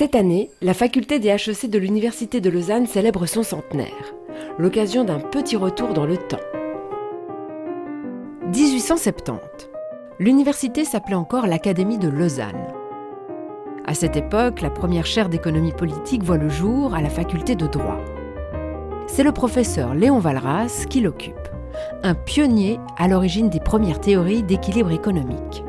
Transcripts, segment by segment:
Cette année, la faculté des HEC de l'Université de Lausanne célèbre son centenaire, l'occasion d'un petit retour dans le temps. 1870. L'université s'appelait encore l'Académie de Lausanne. À cette époque, la première chaire d'économie politique voit le jour à la faculté de droit. C'est le professeur Léon Valras qui l'occupe, un pionnier à l'origine des premières théories d'équilibre économique.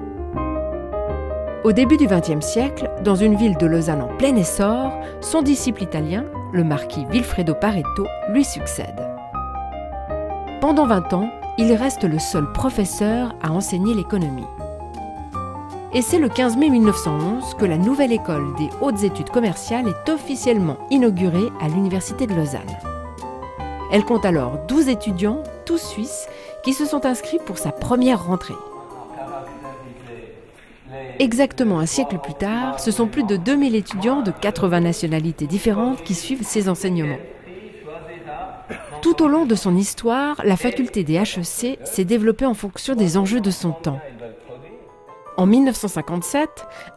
Au début du XXe siècle, dans une ville de Lausanne en plein essor, son disciple italien, le marquis Vilfredo Pareto, lui succède. Pendant 20 ans, il reste le seul professeur à enseigner l'économie. Et c'est le 15 mai 1911 que la nouvelle école des hautes études commerciales est officiellement inaugurée à l'Université de Lausanne. Elle compte alors 12 étudiants, tous suisses, qui se sont inscrits pour sa première rentrée. Exactement un siècle plus tard, ce sont plus de 2000 étudiants de 80 nationalités différentes qui suivent ces enseignements. Tout au long de son histoire, la faculté des HEC s'est développée en fonction des enjeux de son temps. En 1957,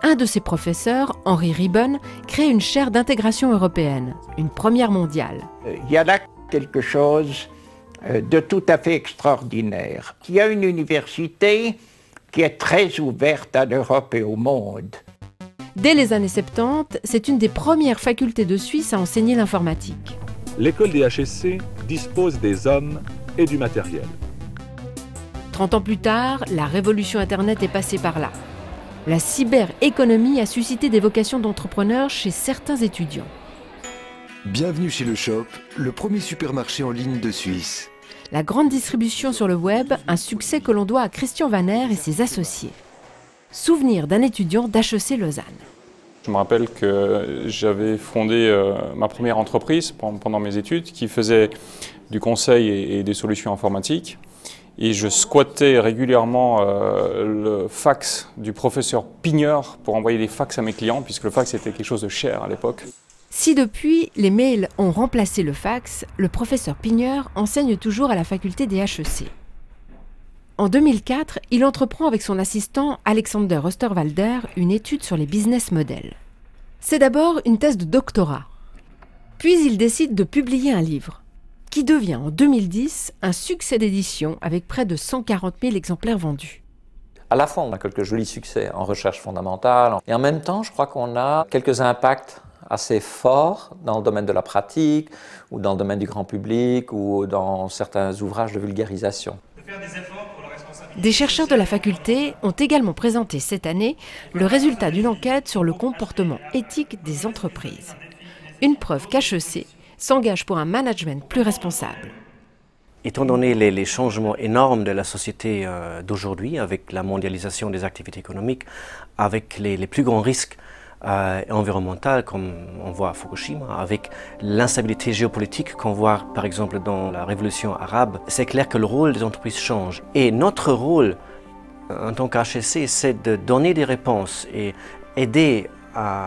un de ses professeurs, Henri Ribbon, crée une chaire d'intégration européenne, une première mondiale. Il y a là quelque chose euh, de tout à fait extraordinaire. Il y a une université qui est très ouverte à l'Europe et au monde. Dès les années 70, c'est une des premières facultés de Suisse à enseigner l'informatique. L'école des HSC dispose des hommes et du matériel. 30 ans plus tard, la révolution Internet est passée par là. La cyberéconomie a suscité des vocations d'entrepreneurs chez certains étudiants. Bienvenue chez Le Shop, le premier supermarché en ligne de Suisse la grande distribution sur le web, un succès que l'on doit à Christian Vaner et ses associés. Souvenir d'un étudiant d'HEC Lausanne. Je me rappelle que j'avais fondé euh, ma première entreprise pendant mes études qui faisait du conseil et, des solutions informatiques. Et je squattais régulièrement euh, le fax du professeur Pigneur pour envoyer des fax à mes clients, puisque le fax était quelque chose de cher à l'époque. Si depuis les mails ont remplacé le fax, le professeur Pigneur enseigne toujours à la faculté des HEC. En 2004, il entreprend avec son assistant Alexander Osterwalder une étude sur les business models. C'est d'abord une thèse de doctorat. Puis il décide de publier un livre, qui devient en 2010 un succès d'édition avec près de 140 000 exemplaires vendus. À la fois, on a quelques jolis succès en recherche fondamentale, et en même temps, je crois qu'on a quelques impacts assez fort dans le domaine de la pratique ou dans le domaine du grand public ou dans certains ouvrages de vulgarisation. Des chercheurs de la faculté ont également présenté cette année le résultat d'une enquête sur le comportement éthique des entreprises. Une preuve qu'HEC s'engage pour un management plus responsable. Étant donné les, changements énormes de la société euh, d'aujourd'hui, avec la mondialisation des activités économiques, avec les plus grands risques euh, comme on voit à Fukushima, avec l'instabilité géopolitique qu'on voit par exemple dans la révolution arabe, c'est clair que le rôle des entreprises change. Et notre rôle en tant qu'HSC, c'est de donner des réponses et aider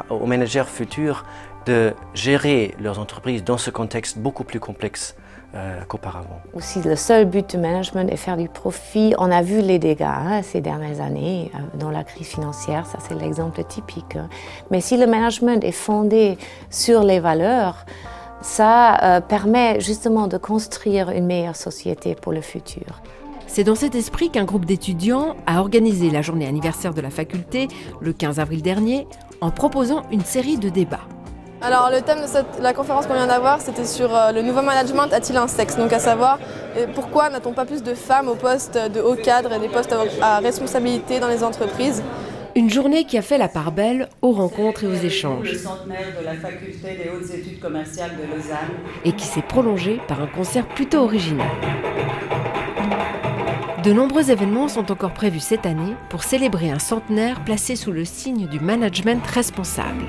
aux managers futurs de gérer leurs entreprises dans ce contexte beaucoup plus complexe euh, qu'auparavant. Aussi, le seul but du management est faire du profit. On a vu les dégâts hein, ces dernières années euh, dans la crise financière, ça c'est l'exemple typique. Hein. Mais si le management est fondé sur les valeurs, ça euh, permet justement de construire une meilleure société pour le futur. C'est dans cet esprit qu'un groupe d'étudiants a organisé la journée anniversaire de la faculté le 15 avril dernier en proposant une série de débats. Alors le thème de la conférence qu'on vient d'avoir, c'était sur euh, le nouveau management a-t-il un sexe? Donc à savoir, euh, pourquoi n'a-t-on pas plus de femmes au poste de haut cadre et des postes à responsabilité dans les entreprises? Une journée qui a fait la part belle aux rencontres et aux échanges. Le centenaire de la faculté des hautes études commerciales de Lausanne. Et qui s'est prolongé par un concert plutôt original. De nombreux événements sont encore prévus cette année pour célébrer un centenaire placé sous le signe du management responsable.